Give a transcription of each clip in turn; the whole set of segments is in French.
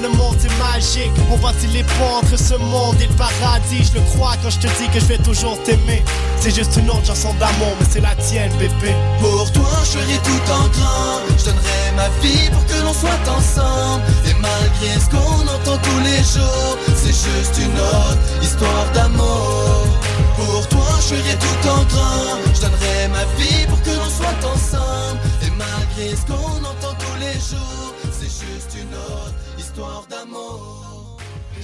le monde c'est magique. On bâtit les ponts entre ce monde et le paradis. Je le crois quand je te dis que je vais toujours t'aimer. C'est juste une autre chanson d'amour, mais c'est la tienne, bébé. Pour toi, je ferai tout en grand. Je donnerai ma vie pour que l'on soit ensemble. Et malgré ce qu'on entend tous les jours, c'est juste une autre histoire d'amour. Pour toi, je ferai tout en grand. Je donnerai ma vie pour que l'on soit ensemble. Et malgré ce qu'on entend tous les jours, histoire d'amour.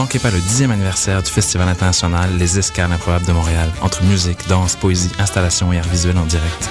Manquez pas le 10e anniversaire du Festival international Les Escales improbables de Montréal, entre musique, danse, poésie, installation et art visuel en direct.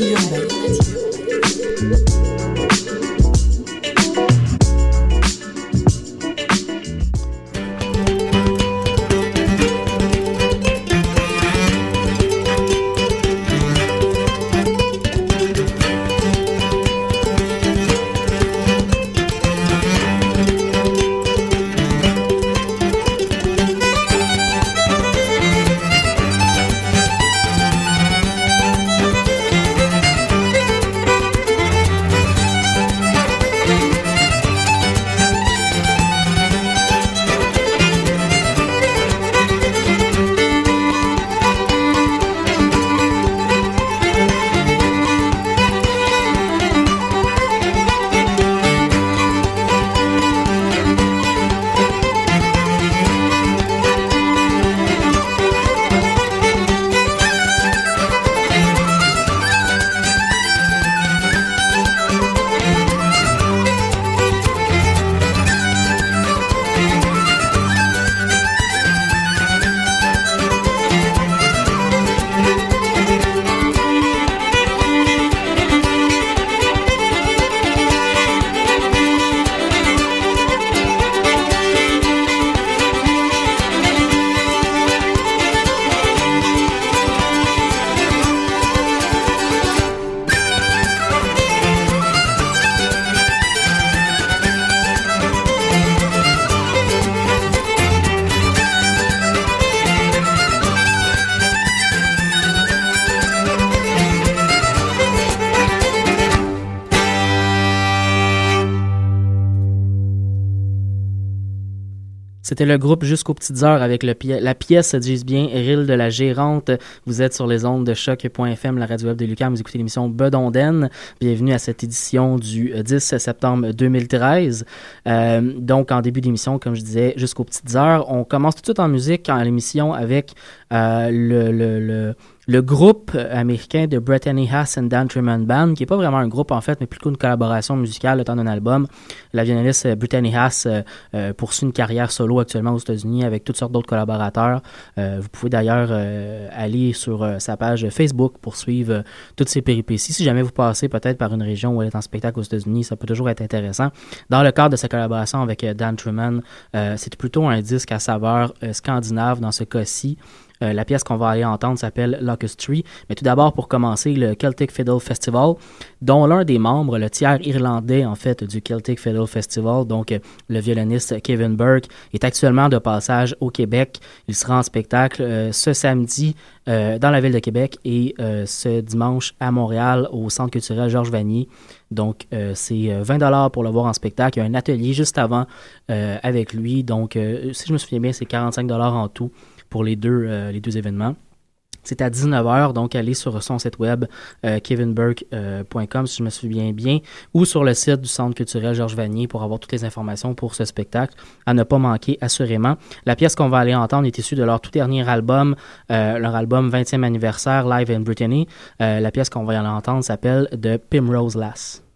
Active Urbaine. C'était le groupe Jusqu'aux petites heures avec le la pièce, disent bien, Rille de la Gérante. Vous êtes sur les ondes de choc.fm, la radio web de Lucas. Vous écoutez l'émission Bedonden. Bienvenue à cette édition du 10 euh, septembre 2013. Euh, donc, en début d'émission, comme je disais, Jusqu'aux petites heures. On commence tout de suite en musique, en l'émission, avec euh, le, le le groupe américain de Brittany Haas and Dan Truman Band, qui n'est pas vraiment un groupe en fait, mais plutôt une collaboration musicale le temps d'un album. La violoniste Brittany Haas poursuit une carrière solo actuellement aux États-Unis avec toutes sortes d'autres collaborateurs. vous pouvez d'ailleurs aller sur sa page Facebook pour suivre toutes ses péripéties. Si jamais vous passez peut-être par une région où elle est en spectacle aux États-Unis, ça peut toujours être intéressant. Dans le cadre de sa collaboration avec Dan Truman, c'est plutôt un disque à saveur scandinave dans ce cas-ci. Euh, la pièce qu'on va aller entendre s'appelle Locust Tree. Mais tout d'abord, pour commencer, le Celtic Fiddle Festival, dont l'un des membres, le tiers irlandais en fait du Celtic Fiddle Festival, donc euh, le violoniste Kevin Burke, est actuellement de passage au Québec. Il sera en spectacle euh, ce samedi dans la ville de Québec et ce dimanche à Montréal au Centre culturel Georges Vanier. Donc, c'est 20 pour le voir en spectacle. Il y a un atelier juste avant avec lui. Donc, si je me souviens bien, c'est 45 en tout pour les deux, euh, les deux événements. C'est à 19h, donc allez sur son site web euh, kevinburke.com si je me souviens bien, ou sur le site du Centre culturel Georges Vanier pour avoir toutes les informations pour ce spectacle à ne pas manquer assurément. La pièce qu'on va aller entendre est issue de leur tout dernier album, euh, leur album 20e anniversaire Live in Brittany. la pièce qu'on va aller entendre s'appelle The Primrose Lass.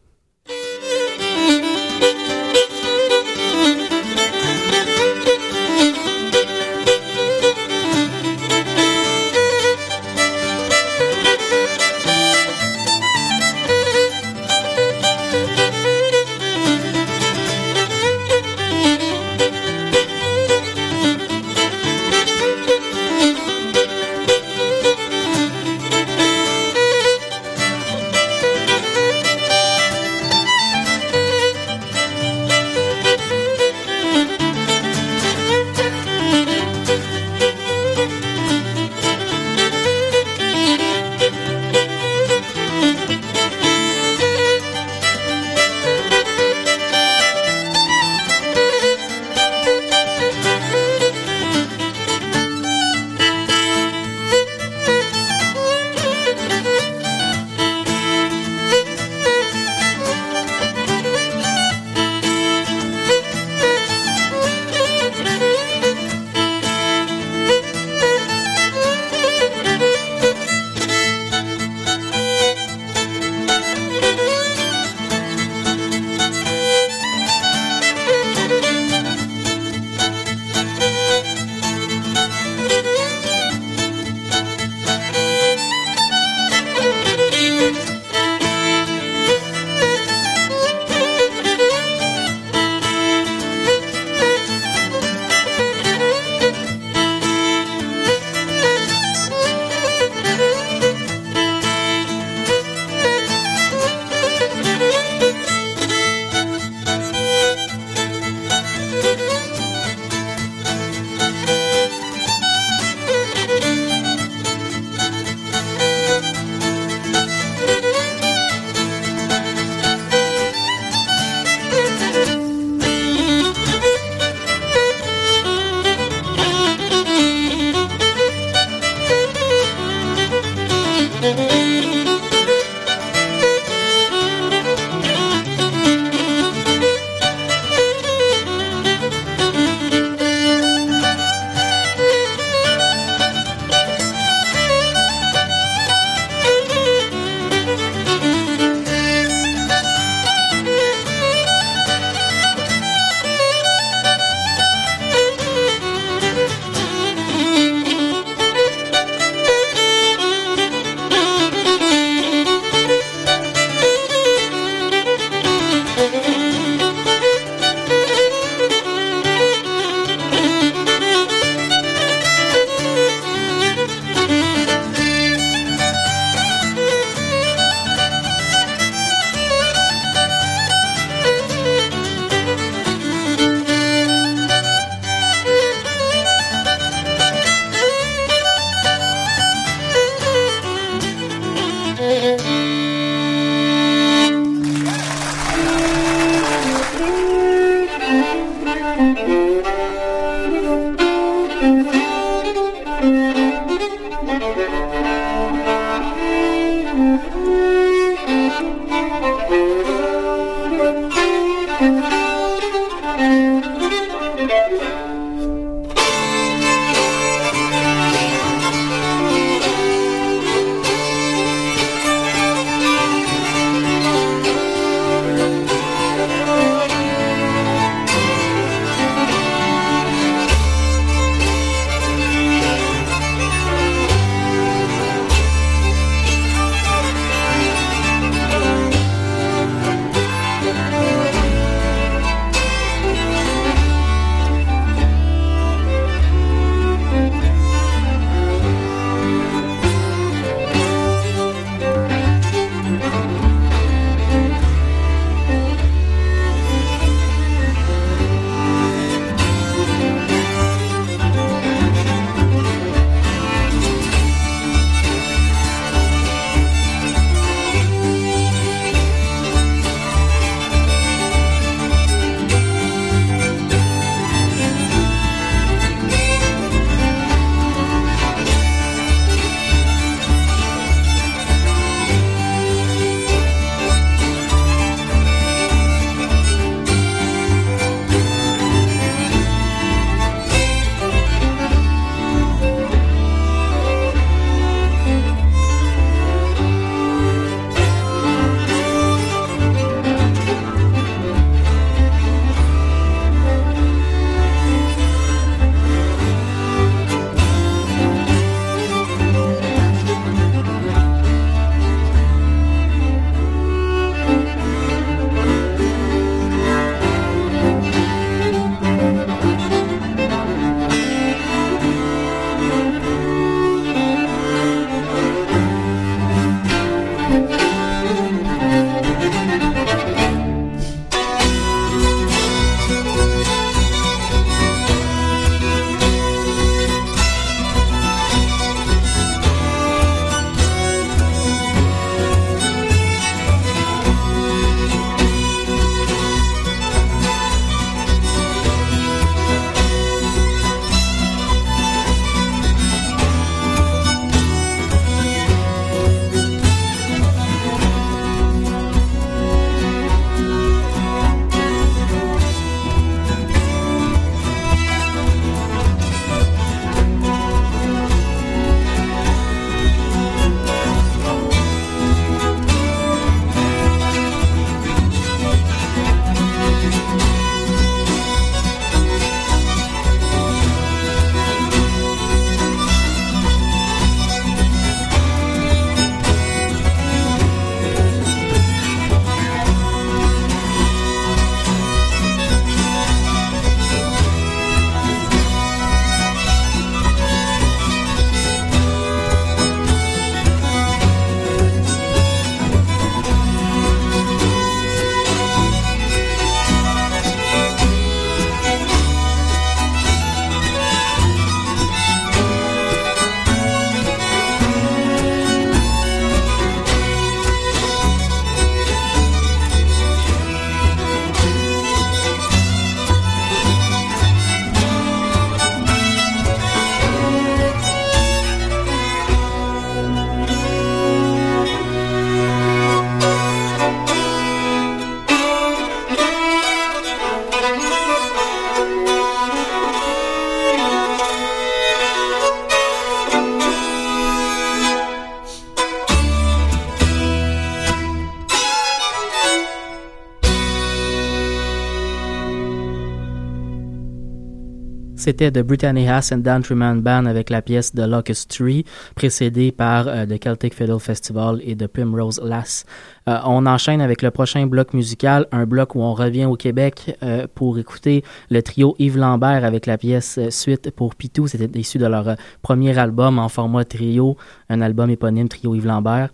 C'était de Brittany Haas and Dan Truman Band avec la pièce The Locust Tree, précédée par euh, The Celtic Fiddle Festival et The Primrose Lass. Euh, on enchaîne avec le prochain bloc musical, un bloc où on revient au Québec euh, pour écouter le trio Yves Lambert avec la pièce Suite pour Pitou. C'était issu de leur premier album en format trio, un album éponyme Trio Yves Lambert.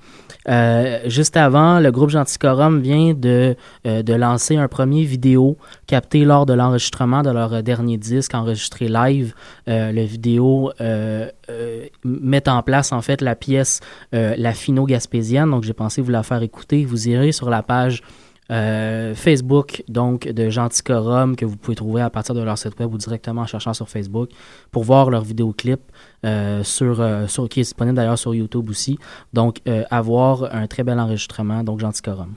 juste avant, le groupe Genticorum vient de, de lancer un premier vidéo capté lors de l'enregistrement de leur dernier disque enregistré live. le vidéo met en place en fait la pièce La Fino Gaspésienne. Donc j'ai pensé vous la faire écouter vous irez sur la page euh, Facebook donc de Genticorum que vous pouvez trouver à partir de leur site web ou directement en cherchant sur Facebook pour voir leur vidéoclip euh, sur, euh, sur, qui est disponible d'ailleurs sur YouTube aussi. Donc avoir un très bel enregistrement donc Genticorum.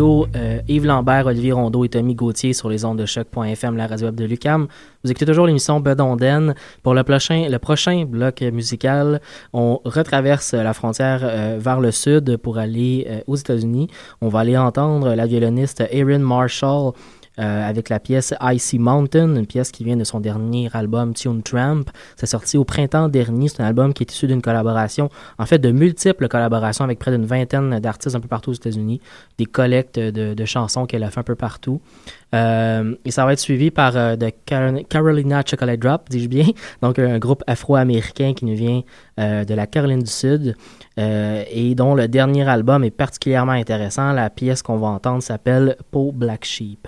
Euh, Yves Lambert, Olivier Rondeau et Tommy Gauthier sur les ondes de choc.fm, la radio web de Lucam. Vous écoutez toujours l'émission Bedonden. Pour le prochain, le prochain bloc musical, on retraverse la frontière euh, vers le sud pour aller euh, aux États-Unis. On va aller entendre la violoniste Erin Marshall euh, avec la pièce Icy Mountain, une pièce qui vient de son dernier album Tune Tramp. C'est sorti au printemps dernier. C'est un album qui est issu d'une collaboration, en fait de multiples collaborations avec près d'une vingtaine d'artistes un peu partout aux États-Unis, des collectes de, chansons qu'elle a fait un peu partout. Euh, et ça va être suivi par euh, de Carolina Chocolate Drop, dis-je bien, donc un groupe afro-américain qui nous vient de la Caroline du Sud et dont le dernier album est particulièrement intéressant. La pièce qu'on va entendre s'appelle Po Black Sheep.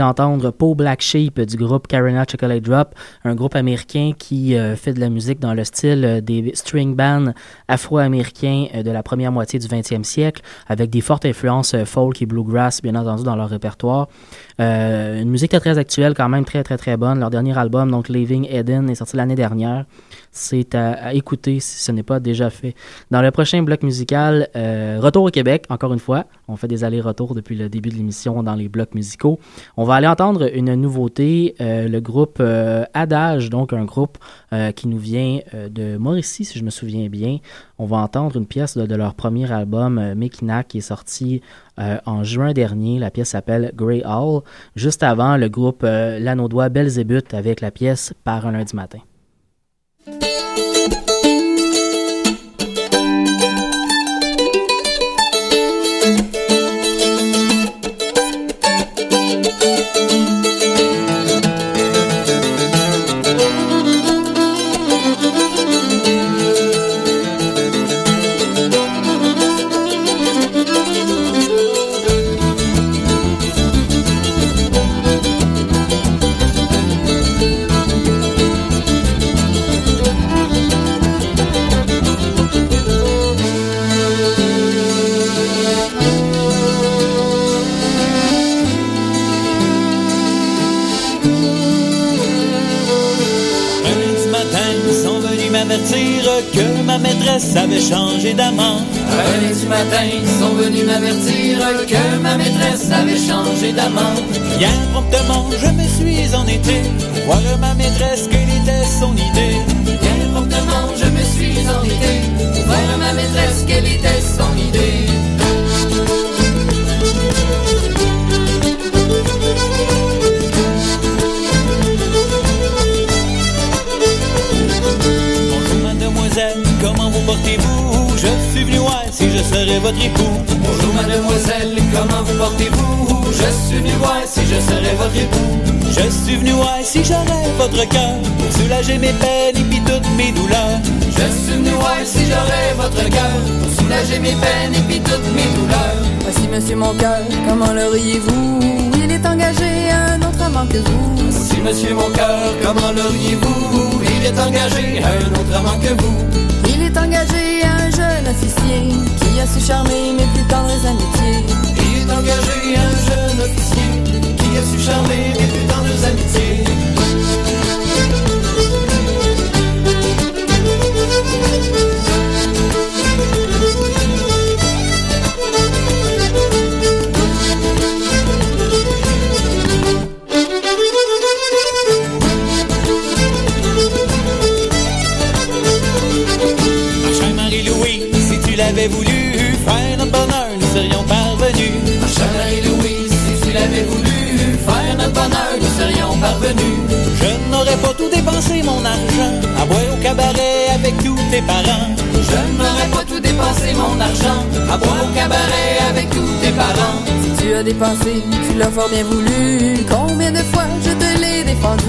On Paul Black Sheep du groupe Carolina Chocolate Drop, un groupe américain qui euh, fait de la musique dans le style euh, des string bands afro-américains euh, de la première moitié du 20e siècle, avec des fortes influences folk et bluegrass, bien entendu, dans leur répertoire. une musique très, très actuelle, quand même très, très, très bonne. Leur dernier album, donc Living Eden, est sorti l'année dernière. C'est à, écouter si ce n'est pas déjà fait. Dans le prochain bloc musical, retour au Québec, encore une fois. On fait des allers-retours depuis le début de l'émission dans les blocs musicaux. On va aller entendre une nouveauté, euh, le groupe euh, Adage, donc un groupe euh, qui nous vient de Mauricie, si je me souviens bien. On va entendre une pièce de, leur premier album, Mekina, qui est sorti en juin dernier. La pièce s'appelle Grey Hall. Juste avant, le groupe Lanaudois Belzébuth avec la pièce Par un lundi matin. Avait changé d'amant. Un du matin, ils sont venus m'avertir que ma maîtresse avait changé d'amant. Bien promptement, je me suis en été, voir ma maîtresse, quelle était son idée. Bien promptement, je me suis en été, voir ma maîtresse, quelle était son idée. Votre cœur pour soulager mes peines et puis toutes mes douleurs. Je suis si j'aurais votre cœur pour soulager mes peines et puis toutes mes douleurs. Voici monsieur mon cœur, comment l'auriez-vous Il est engagé à un autre amant que vous. Voici monsieur mon cœur, comment l'auriez-vous Il est engagé à un autre amant que vous. Il est engagé à un jeune officier qui a su charmer mes plus tendres amitiés. Il est engagé à un jeune officier qui a su charmer mes plus tendres amitiés. Je n'aurais pas tout dépensé mon argent à boire au cabaret avec tous tes parents. Je n'aurais pas tout dépensé mon argent à boire au cabaret avec tous tes parents. Si tu as dépensé, tu l'as fort bien voulu. Combien de fois je te l'ai défendu?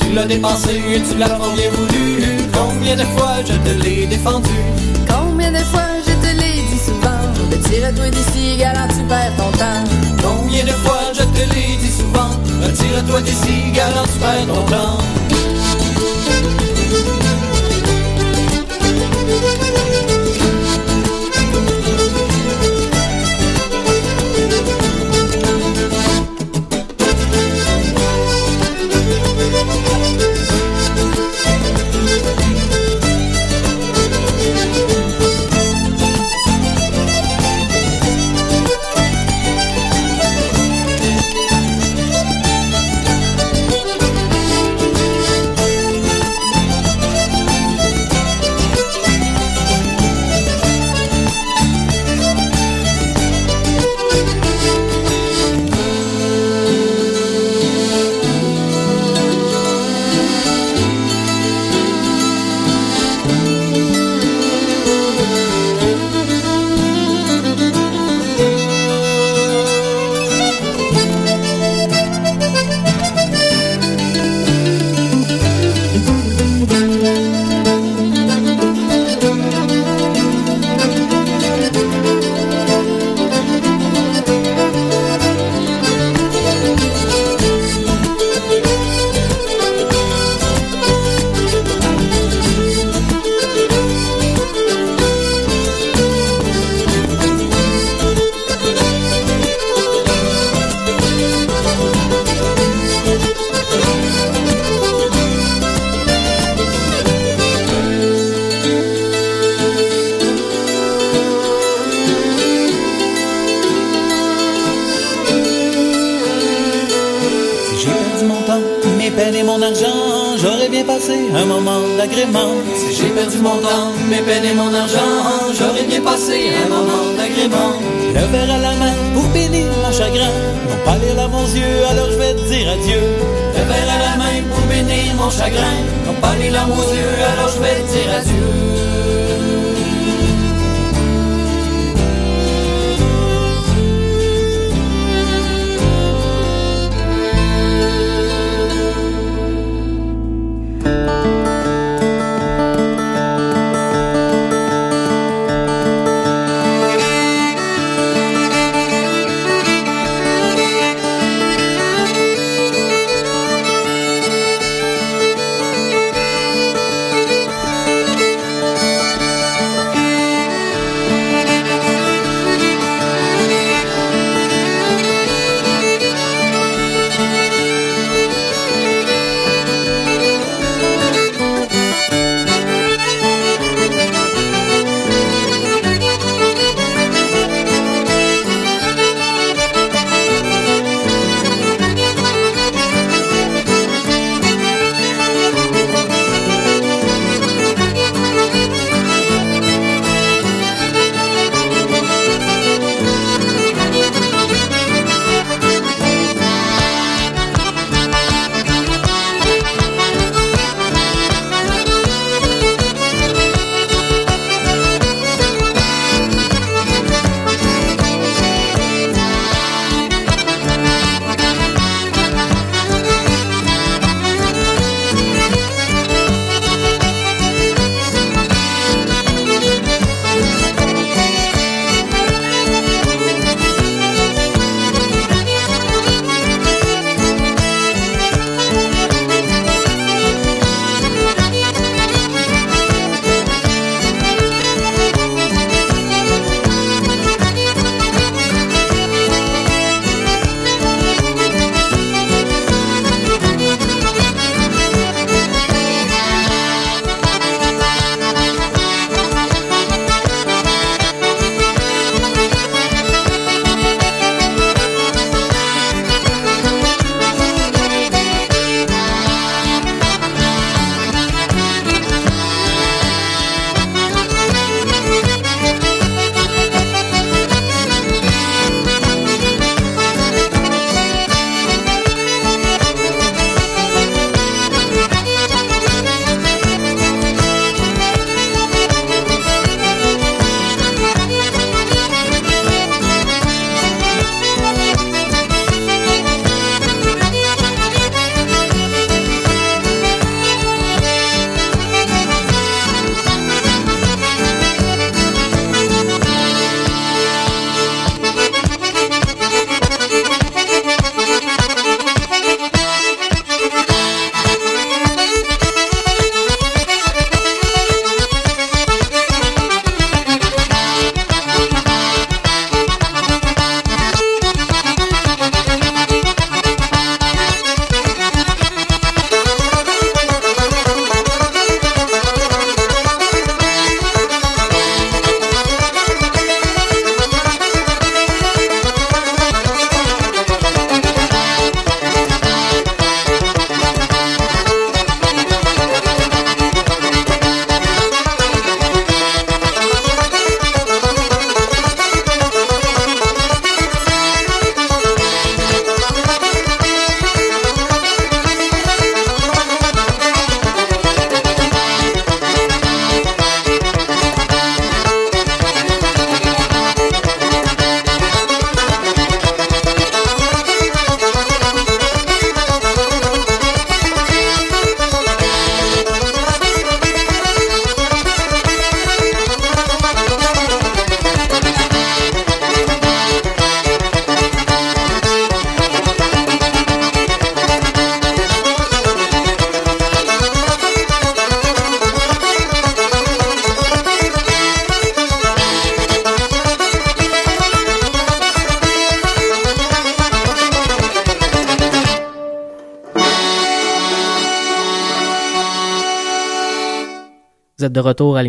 Tu l'as dépensé, tu l'as fort bien voulu. Combien de fois je te l'ai défendu? Combien de fois je te l'ai dit souvent Retire-toi d'ici, galant, tu perds ton temps. Combien de fois je te l'ai dit souvent Retire-toi d'ici, galant, tu perds ton temps. À la main pour bénir mon chagrin. Non pas yeux, alors je vais dire adieu.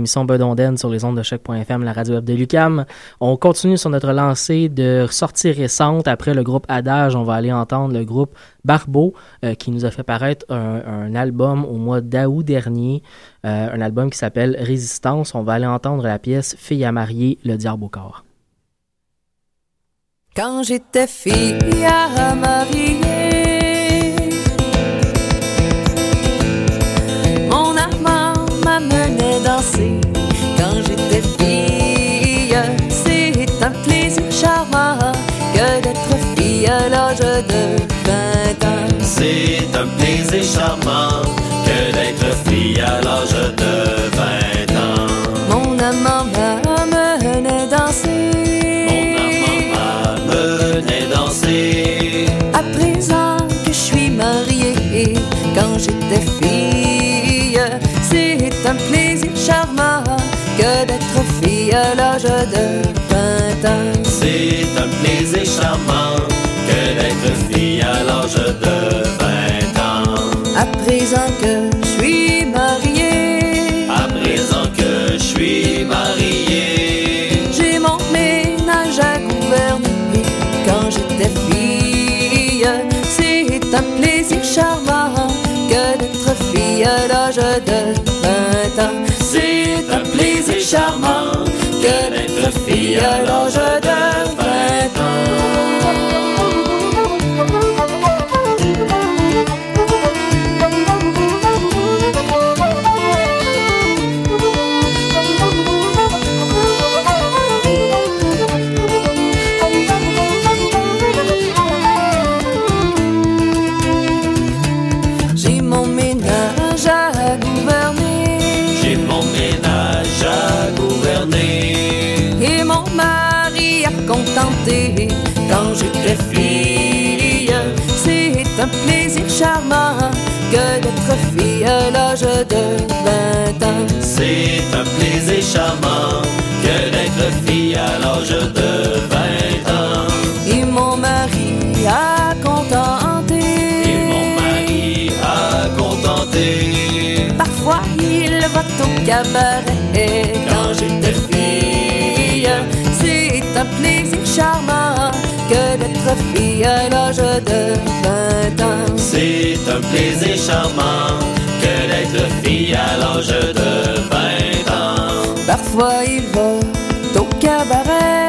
L'émission Bedonden sur les ondes de choc.fm, la radio web de Lucam. On continue sur notre lancée de sorties récentes. Après le groupe Adage, on va aller entendre le groupe Barbeau euh, qui nous a fait paraître un, un album au mois d'août dernier, euh, un album qui s'appelle Résistance. On va aller entendre la pièce Fille à marier, le diable au corps. Quand j'étais fille à marier, plaisir charmant que d'être fille à l'âge de 20 ans. Mon amant m'amenait danser. Venez danser. À présent que je suis mariée, quand j'étais fille, c'est un plaisir charmant que d'être fille à l'âge de 20 ans. C'est un plaisir charmant de 20 ans. c'est un plaisir charmant que d'être fille à l'âge de 20 l'âge de 20 ans. C'est un plaisir charmant que d'être fille à l'âge de 20 ans. Et mon mari à contenter. Et mon mari a contenté. Parfois il va au cabaret quand j'étais fille. C'est un plaisir charmant que d'être fille à l'âge de 20 ans. C'est un plaisir charmant fille à l'âge de 20 ans. Parfois il va au cabaret.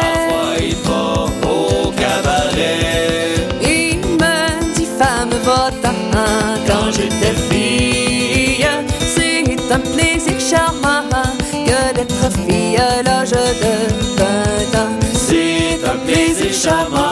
Parfois il va au cabaret. Il me dit femme va-t'en quand j'étais fille. C'est un plaisir charmant que d'être fille à l'âge de 20 ans. C'est un plaisir charmant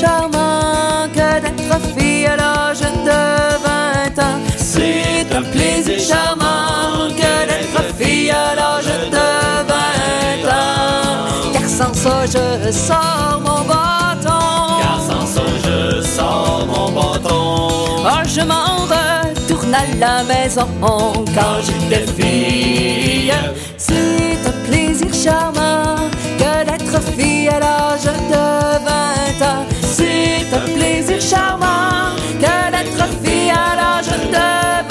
charmant que d'être fille à l'âge de 20 ans. c'est un plaisir charmant que d'être fille à l'âge de 20 ans. Car sans ça, je sors mon bâton. Car sans ça, je sors mon bâton. Oh, je m'en retourne à la maison quand j'étais fille. C'est un plaisir charmant que d'être fille à l'âge de 20 ans. C'est un plaisir charmant que d'être fille à l'âge de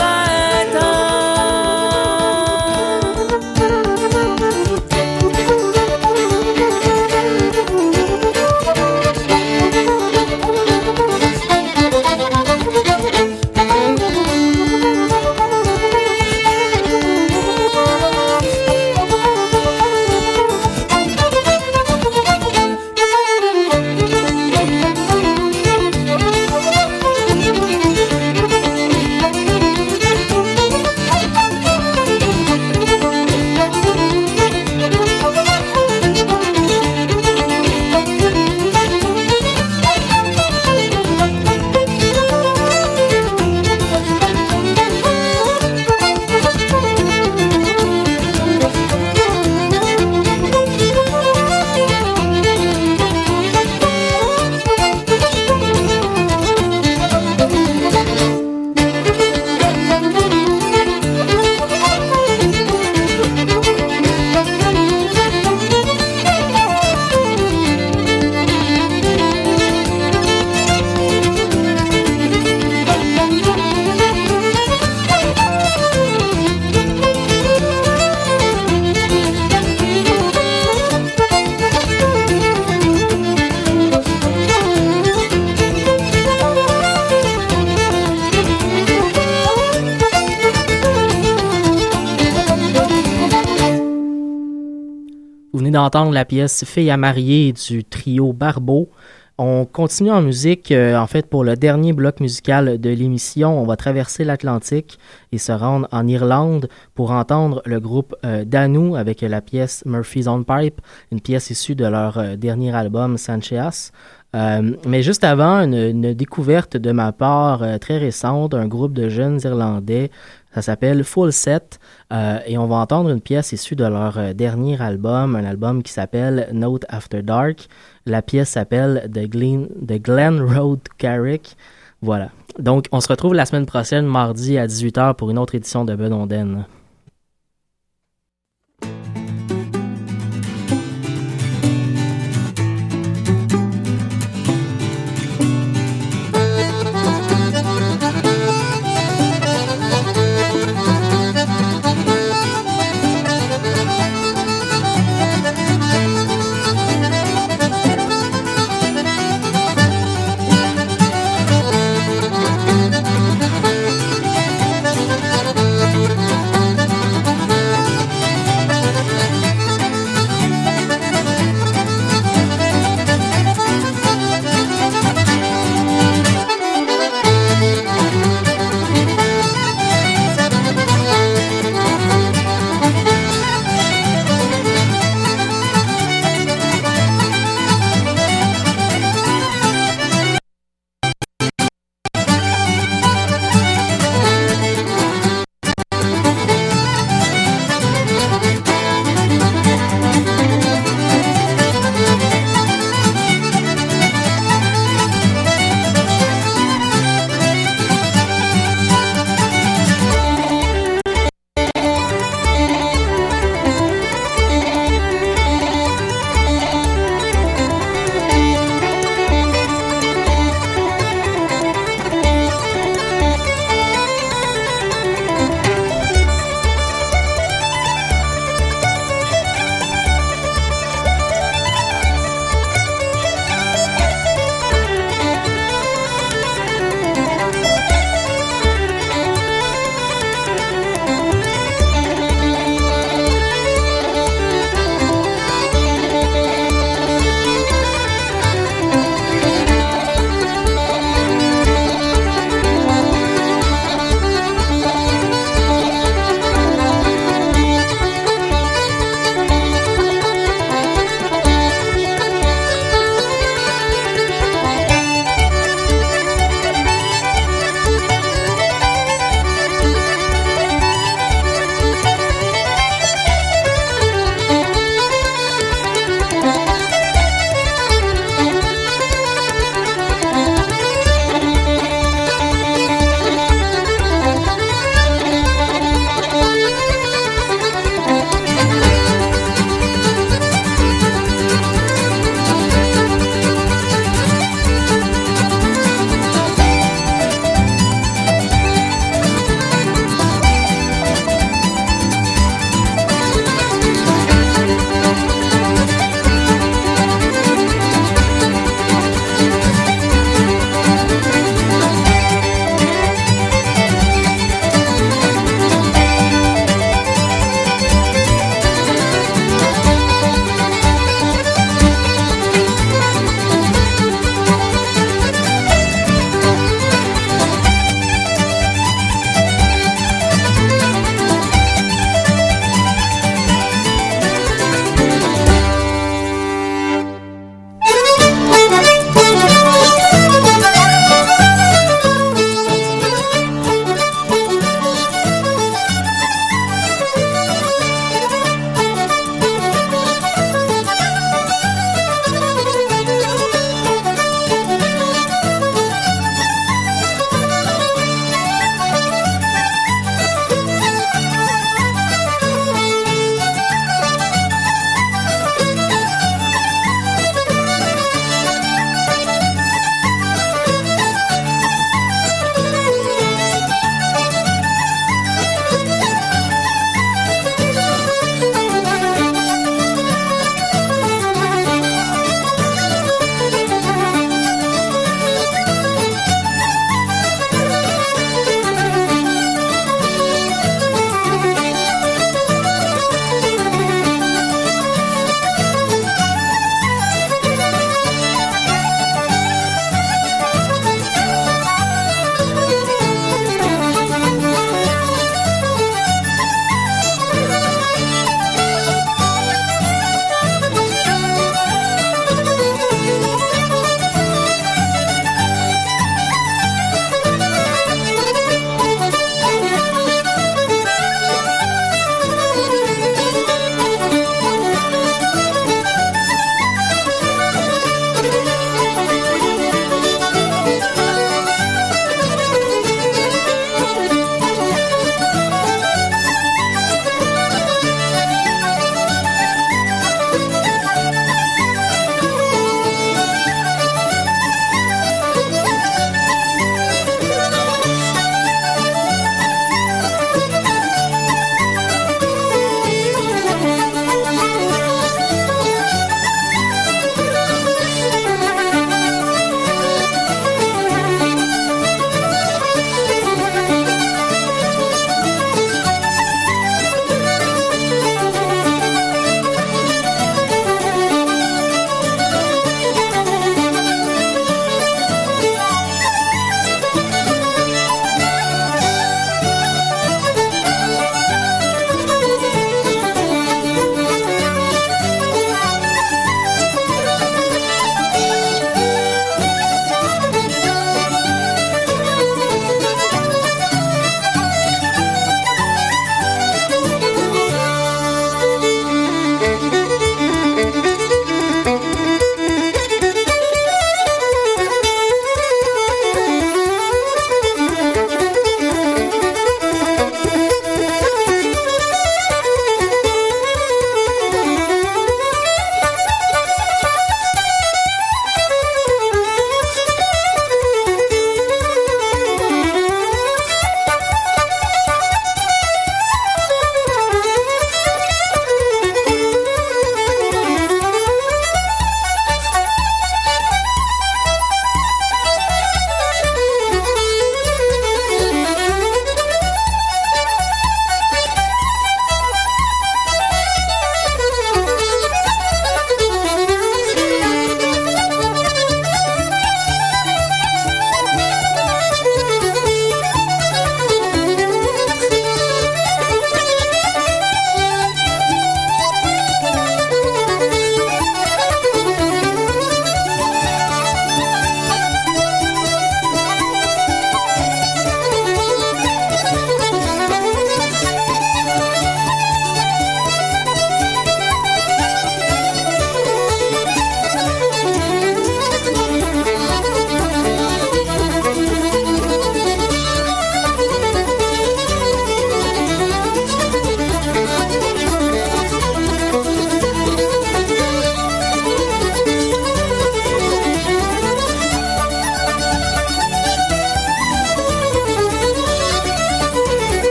la pièce Fille à marier du trio Barbeau. On continue en musique, euh, en fait, pour le dernier bloc musical de l'émission. On va traverser l'Atlantique et se rendre en Irlande pour entendre le groupe euh, Danou avec la pièce Murphy's on Pipe, une pièce issue de leur euh, dernier album Sanchez. Euh, mais juste avant, une, une découverte de ma part très récente, un groupe de jeunes Irlandais, ça s'appelle Full Set, euh, et on va entendre une pièce issue de leur euh, dernier album, un album qui s'appelle Note After Dark. La pièce s'appelle The, Glen, The Glen Road Carrick. Voilà. Donc, on se retrouve la semaine prochaine, mardi à 18h, pour une autre édition de Bedonden.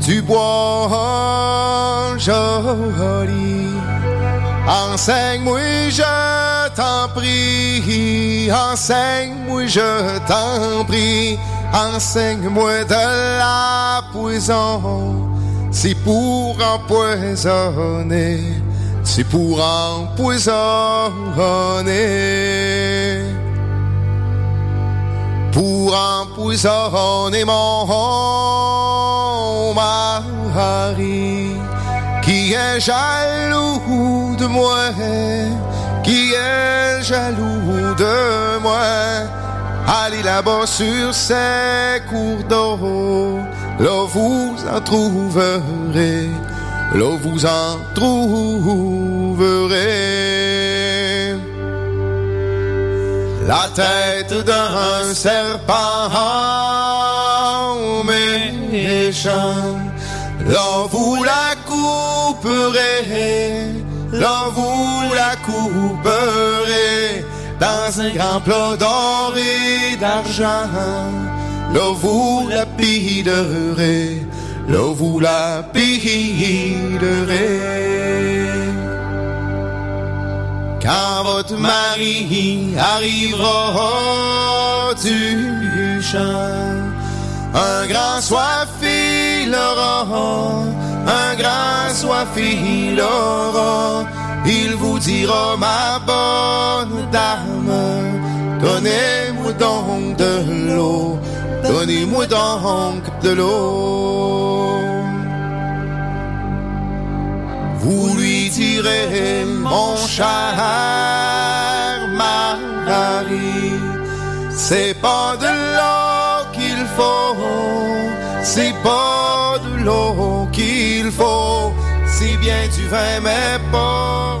Du bois joli. Enseigne-moi, je t'en prie, enseigne-moi, je t'en prie, enseigne-moi de la poison, c'est pour empoisonner, c'est pour empoisonner, pour empoisonner mon qui est jaloux de moi, qui est jaloux de moi. Allez là-bas sur ces cours d'eau, là vous en trouverez, là vous en trouverez. La tête d'un serpent méchant, là vous la couperez, là vous la couperez dans un grand plat d'or et d'argent. Là vous la piderez, là vous la piderez. Quand votre mari arrivera du champ, un grand soif il aura, un grand soif il aura. Il vous dira, ma bonne dame, donnez-moi donc de l'eau, donnez-moi donc de l'eau. Vous lui direz, mon cher mari, c'est pas de l'eau qu'il faut, c'est pas de l'eau qu'il faut, c'est bien du vin, mais pas.